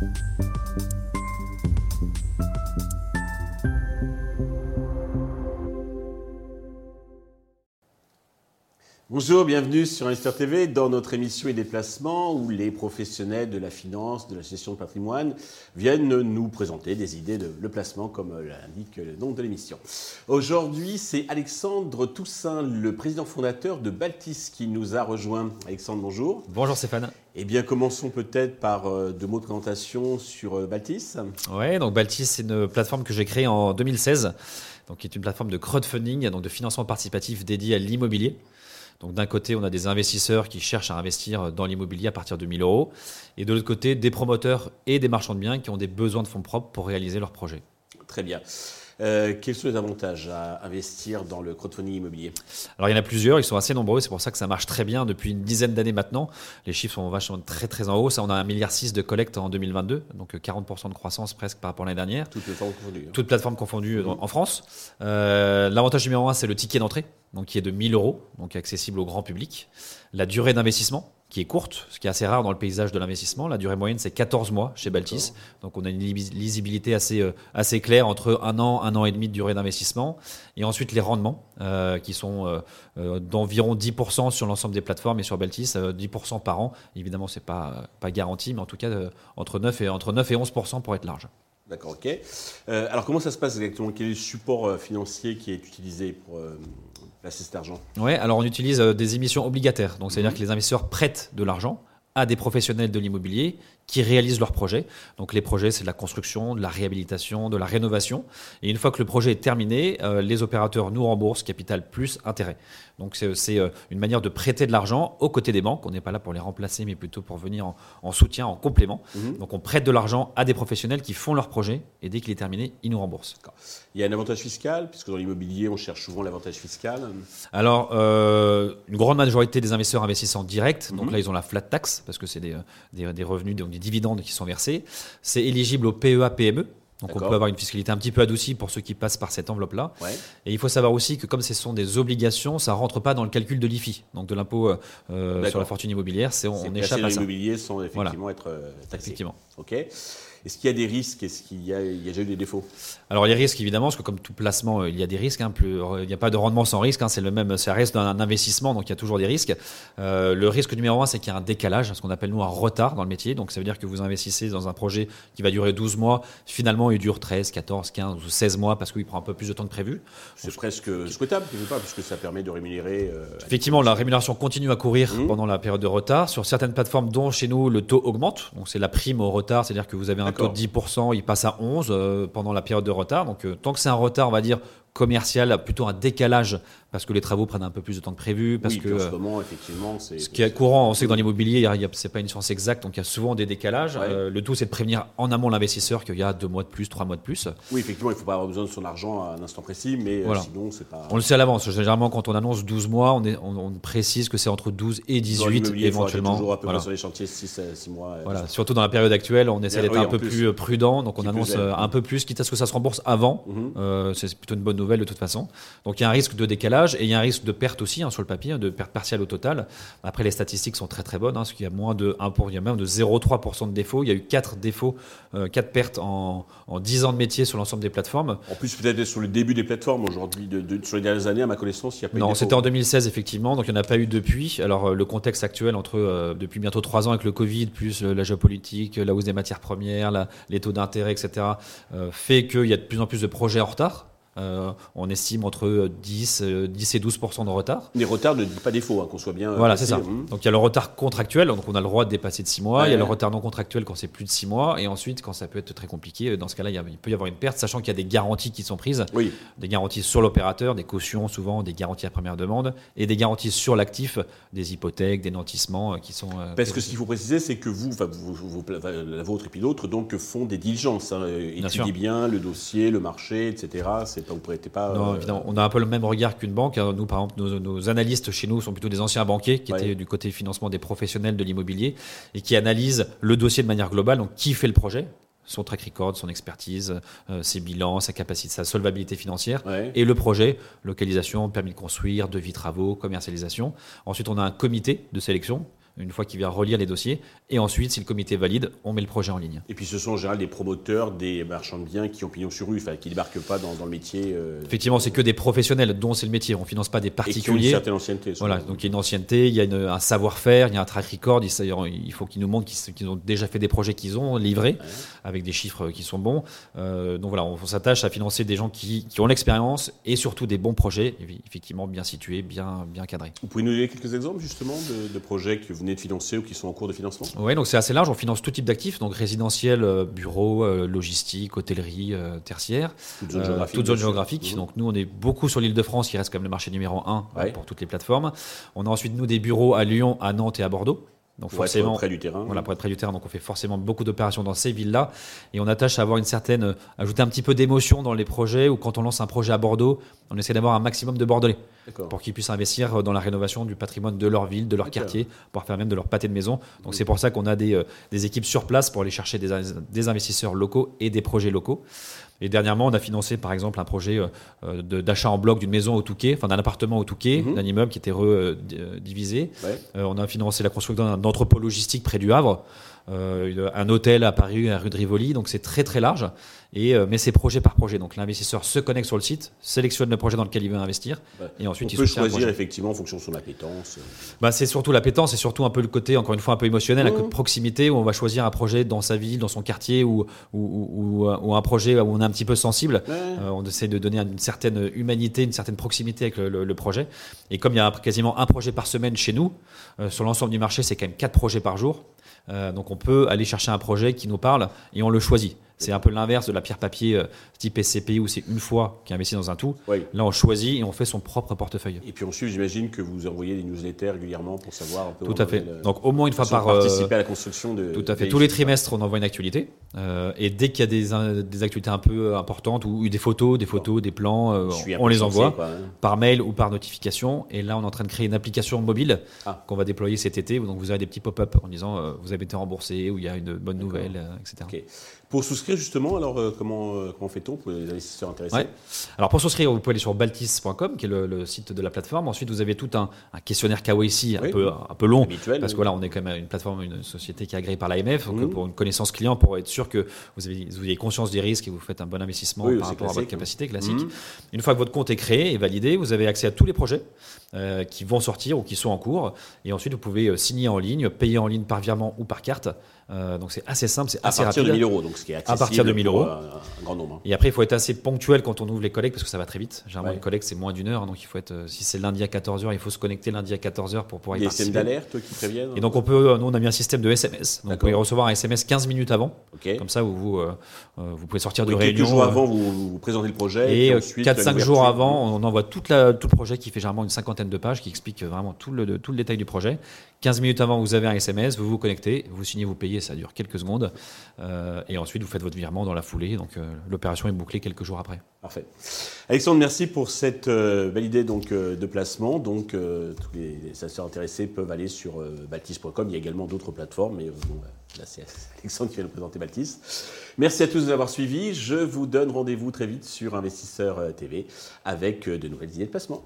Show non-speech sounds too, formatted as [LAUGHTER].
you Bonjour, bienvenue sur Investir TV dans notre émission et déplacement où les professionnels de la finance, de la gestion de patrimoine viennent nous présenter des idées de le placement comme l'indique le nom de l'émission. Aujourd'hui, c'est Alexandre Toussaint, le président fondateur de Baltis qui nous a rejoint. Alexandre, bonjour. Bonjour Stéphane. Eh bien, commençons peut-être par euh, deux mots de présentation sur euh, Baltis. Oui, donc Baltis, c'est une plateforme que j'ai créée en 2016, donc qui est une plateforme de crowdfunding, donc de financement participatif dédié à l'immobilier. Donc d'un côté, on a des investisseurs qui cherchent à investir dans l'immobilier à partir de 1000 euros, et de l'autre côté, des promoteurs et des marchands de biens qui ont des besoins de fonds propres pour réaliser leurs projets. Très bien. Euh, quels sont les avantages à investir dans le crowdfunding immobilier Alors il y en a plusieurs, ils sont assez nombreux, c'est pour ça que ça marche très bien depuis une dizaine d'années maintenant. Les chiffres sont vachement très très en haut. Ça, on a un milliard de collecte en 2022, donc 40% de croissance presque par rapport à l'année dernière. Toutes plateformes confondues. Toutes plateformes confondues en France. Euh, l'avantage numéro un, c'est le ticket d'entrée, donc qui est de 1000 euros, donc accessible au grand public. La durée d'investissement, qui est courte, ce qui est assez rare dans le paysage de l'investissement. La durée moyenne, c'est 14 mois chez Baltis. Donc on a une lisibilité assez, euh, assez claire entre un an, un an et demi de durée d'investissement. Et ensuite les rendements, euh, qui sont euh, d'environ 10% sur l'ensemble des plateformes et sur Baltis, 10% par an. Évidemment, ce n'est pas, pas garanti, mais en tout cas, entre, 9 et, entre 9 et 11% pour être large. D'accord, ok. alors comment ça se passe exactement? Quel est le support financier qui est utilisé pour placer cet argent? Oui, alors on utilise euh, des émissions obligataires. Donc, c'est-à-dire mhm. que les investisseurs prêtent de l'argent à des professionnels de l'immobilier qui réalisent leurs projets. Donc les projets, c'est de la construction, de la réhabilitation, de la rénovation. Et une fois que le projet est terminé, euh, les opérateurs nous remboursent capital plus intérêt. Donc c'est euh, une manière de prêter de l'argent aux côtés des banques. On n'est pas là pour les remplacer, mais plutôt pour venir en, soutien, en complément. Mhm. Donc on prête de l'argent à des professionnels qui font leur projet et dès qu'il est terminé, ils nous remboursent. Il y a un avantage fiscal, puisque dans l'immobilier, on cherche souvent l'avantage fiscal. Alors, euh, une grande majorité des investisseurs investissent en direct. Donc mhm. là, ils ont la flat tax, parce que c'est des, des, revenus, donc des dividendes qui sont versés. C'est éligible au PEA-PME. Donc on peut avoir une fiscalité un petit peu adoucie pour ceux qui passent par cette enveloppe-là. Et il faut savoir aussi que comme ce sont des obligations, ça rentre pas dans le calcul de l'IFI, donc de l'impôt euh, euh, sur la fortune immobilière. C'est on, échappe à ça. Les immobiliers sont effectivement être euh, taxés. Effectivement. Ok. Est-ce qu'il y a des risques? Est-ce qu'il y, a déjà eu des défauts? Alors les risques évidemment, parce que comme tout placement, il y a des risques. Hein, plus, il n'y a pas de rendement sans risque. Hein, c'est le même, ça reste un investissement, donc il y a toujours des risques. Euh, le risque numéro un, c'est qu'il y a un décalage, ce qu'on appelle nous un retard dans le métier. Donc ça veut dire que vous investissez dans un projet qui va durer 12 mois. Finalement, il dure 13, 14, 15 ou 16 mois parce qu'il prend un peu plus de temps que prévu. C'est presque souhaitable, pas, puisque ça permet de rémunérer. Euh, Effectivement, la rémunération continue à courir mmh. pendant la période de retard. Sur certaines plateformes, dont chez nous, le taux augmente. Donc c'est la prime au retard, c'est-à-dire que vous avez un taux de 10% il passe à 11 euh, pendant la période de retard. Donc euh, tant que c'est un retard, on va dire commercial, plutôt un décalage parce que les travaux prennent un peu plus de temps que prévu. Parce que, en ce moment, effectivement, c'est. Ce qui est courant, on sait que dans l'immobilier, ce n'est pas une science exacte, donc il y a souvent des décalages. Euh, le tout, c'est de prévenir en amont l'investisseur qu'il y a deux mois de plus, trois mois de plus. Oui, effectivement, il ne faut pas avoir besoin de son argent à un instant précis, mais euh, sinon, c'est pas. On le sait à l'avance. Généralement, quand on annonce 12 mois, on, est, on, précise que c'est entre 12 et 18 éventuellement. toujours à peu près sur les chantiers 6, 6 mois. Voilà. Surtout dans la période actuelle, on essaie d'être un peu plus, euh, prudent, donc on annonce un peu plus, quitte à ce que ça se rembourse avant. Mhm. c'est plutôt une bonne nouvelle de toute façon. Donc il y a un risque de décalage et il y a un risque de perte aussi hein, sur le papier, de perte partielle au total. Après, les statistiques sont très très bonnes, hein, parce qu'il y a moins de 1 pour, il y a même de 0,3% de défauts. Il y a eu 4 défauts, euh, 4 pertes en, en, 10 ans de métier sur l'ensemble des plateformes. En plus, peut-être sur le début des plateformes aujourd'hui, de, sur les dernières années, à ma connaissance, il n'y a pas eu Non, c'était en 2016 effectivement, donc il n'y en a pas eu depuis. Alors euh, le contexte actuel entre euh, depuis bientôt 3 ans avec le Covid, plus euh, la géopolitique, la hausse des matières premières, les taux d'intérêt, etc., fait qu'il y a de plus en plus de projets en retard. Euh, on estime entre 10, 10 euh, et 12% de retard. Les retards ne disent pas défaut, hein, qu'on soit bien. Voilà, c'est ça. Hein. Donc il y a le retard contractuel, donc on a le droit de dépasser de 6 mois. il y a le retard non contractuel quand c'est plus de 6 mois. Et ensuite, quand ça peut être très compliqué, dans ce cas-là, il, peut y avoir une perte, sachant qu'il y a des garanties qui sont prises. Oui. Des garanties sur l'opérateur, des cautions souvent, des garanties à première demande, et des garanties sur l'actif, des hypothèques, des nantissements euh, qui sont. Parce que ce qu'il faut préciser, c'est que vous, vous, la vôtre et puis d'autres, donc font des diligences. Hein, étudiez bien le dossier, le marché, etc. C'est pas, vous prêtez pas non, évidemment. On a un peu le même regard qu'une banque. Hein. Nous, par exemple, nos, analystes chez nous sont plutôt des anciens banquiers qui étaient du côté financement des professionnels de l'immobilier et qui analysent le dossier de manière globale. Donc, qui fait le projet? Son track record, son expertise, euh, ses bilans, sa capacité, sa solvabilité financière, et le projet, localisation, permis de construire, devis travaux, commercialisation. Ensuite, on a un comité de sélection une fois qu'il vient relire les dossiers. Et ensuite, si le comité valide, on met le projet en ligne. Et puis ce sont en général des promoteurs, des marchands de biens qui ont pignon sur rue, enfin, qui ne débarquent pas dans, le métier. Euh, Effectivement, c'est que des professionnels dont c'est le métier. On ne finance pas des particuliers. Et qui ont une certaine ancienneté. Voilà, donc il y a une ancienneté, il y a un savoir-faire, il y a un track record. Il, faut qu'ils nous montrent qu'ils ont déjà fait des projets qu'ils ont livrés avec des chiffres qui sont bons. Euh, donc voilà, on, s'attache à financer des gens qui, ont l'expérience et surtout des bons projets, effectivement bien situés, bien, bien cadrés. Vous pouvez nous donner quelques exemples justement de, de projets que vous venez de financer ou qui sont en cours de financement Oui, donc c'est assez large. On finance tout type d'actifs, donc résidentiel, euh, bureau, euh, logistique, hôtellerie, euh, tertiaire, toute zone géographique. Toute zone géographique. Mmh. Donc nous, on est beaucoup sur l'île de France, qui reste quand même le marché numéro un pour toutes les plateformes. On a ensuite nous des bureaux à Lyon, à Nantes et à Bordeaux. Donc pour forcément, être près du terrain. Voilà, pour être près du terrain. Donc on fait forcément beaucoup d'opérations dans ces villes-là. Et on attache à avoir une certaine, ajouter un petit peu d'émotion dans les projets. Ou quand on lance un projet à Bordeaux, on essaie d'avoir un maximum de Bordelais pour qu'ils puissent investir dans la rénovation du patrimoine de leur ville, de leur quartier, pour faire même de leur pâté de maison. Donc c'est pour ça qu'on a des, euh, des, équipes sur place pour aller chercher des, des investisseurs locaux et des projets locaux. Et dernièrement, on a financé par exemple un projet euh, euh, d'achat en bloc d'une maison au Touquet, enfin d'un appartement au Touquet, mhm. d'un immeuble qui était redivisé. on a financé la construction d'un entrepôt logistique près du Havre. Euh, un hôtel à Paris, à rue de Rivoli, donc c'est très très large. Et, euh, mais c'est projet par projet. Donc l'investisseur se connecte sur le site, sélectionne le projet dans lequel il veut investir, et ensuite on peut choisir effectivement en fonction de son appétence. Bah, c'est surtout l'appétence, c'est surtout un peu le côté, encore une fois, un peu émotionnel, un mmh. côté proximité où on va choisir un projet dans sa ville, dans son quartier, ou, ou, ou, un projet où on est un petit peu sensible. Euh, on essaie de donner une certaine humanité, une certaine proximité avec le, projet. Et comme il y a quasiment un projet par semaine chez nous, sur l'ensemble du marché, c'est quand même quatre projets par jour. Euh, donc on peut aller chercher un projet qui nous parle et on le choisit. C'est un peu l'inverse de la pierre papier euh, type SCPI où c'est une fois qui investit dans un tout. Là, on choisit et on fait son propre portefeuille. Et puis ensuite, j'imagine que vous envoyez des newsletters régulièrement pour savoir un peu. Tout à fait. Donc au moins une fois par. Euh, participer à la construction de. Tout à fait. Tous les trimestres, on envoie une actualité. et dès qu'il y a des, des, actualités un peu importantes ou des photos, des photos, des plans, on les envoie hein. par mail ou par notification. Et là, on est en train de créer une application mobile ah. qu'on va déployer cet été. Donc vous avez des petits pop-up en disant vous avez été remboursé ou il y a une bonne nouvelle, etc. Pour souscrire justement, alors euh, comment, euh, comment fait-on pour les investisseurs intéressés Alors pour souscrire, vous pouvez aller sur baltis.com, qui est le, site de la plateforme. Ensuite, vous avez tout un, questionnaire KYC un, peu, un peu long, parce que voilà, on est quand même une plateforme, une société qui est agréée par l'AMF, donc mhm. pour une connaissance client, pour être sûr que vous avez, vous ayez conscience des risques et vous faites un bon investissement par rapport à votre capacité classique. Mhm. Une fois que votre compte est créé et validé, vous avez accès à tous les projets euh, qui vont sortir ou qui sont en cours. Et ensuite, vous pouvez signer en ligne, payer en ligne par virement ou par carte. Euh, donc c'est assez simple, c'est assez rapide. À partir de 1000 euros, donc ce qui est accessible à partir de 1000 euros. Un, grand nombre. Hein. Et après, il faut être assez ponctuel quand on ouvre les collègues parce que ça va très vite. Généralement, une collecte, c'est moins d'une heure. Donc il faut être, euh, si c'est lundi à 14h, il faut se connecter lundi à 14h pour pouvoir y, y participer. Des systèmes d'alerte qui préviennent Et donc on peut, nous on a mis un système de SMS. Donc vous pouvez recevoir un SMS 15 minutes avant. Comme ça, vous, vous, euh, vous pouvez sortir de réunion. Quelques jours avant, vous, vous, présentez le projet. Et, 4-5 jours avant, on envoie toute la, tout le projet qui fait généralement une cinquantaine de pages qui explique vraiment tout le, tout le détail du projet. 15 minutes avant, vous avez un SMS, vous vous connectez, vous signez, vous payez, ça dure quelques secondes. Euh, et ensuite, vous faites votre virement dans la foulée. Donc, euh, l'opération est bouclée quelques jours après. Parfait. Alexandre, merci pour cette euh, belle idée donc, de placement. Donc, tous les, les intéressés peuvent aller sur baltis.com. Il y a également d'autres plateformes, mais là, c'est [LAUGHS] Alexandre qui vient nous présenter Baltis. Merci à tous de nous avoir suivis. Je vous donne rendez-vous très vite sur Investisseur TV avec de nouvelles idées de placement.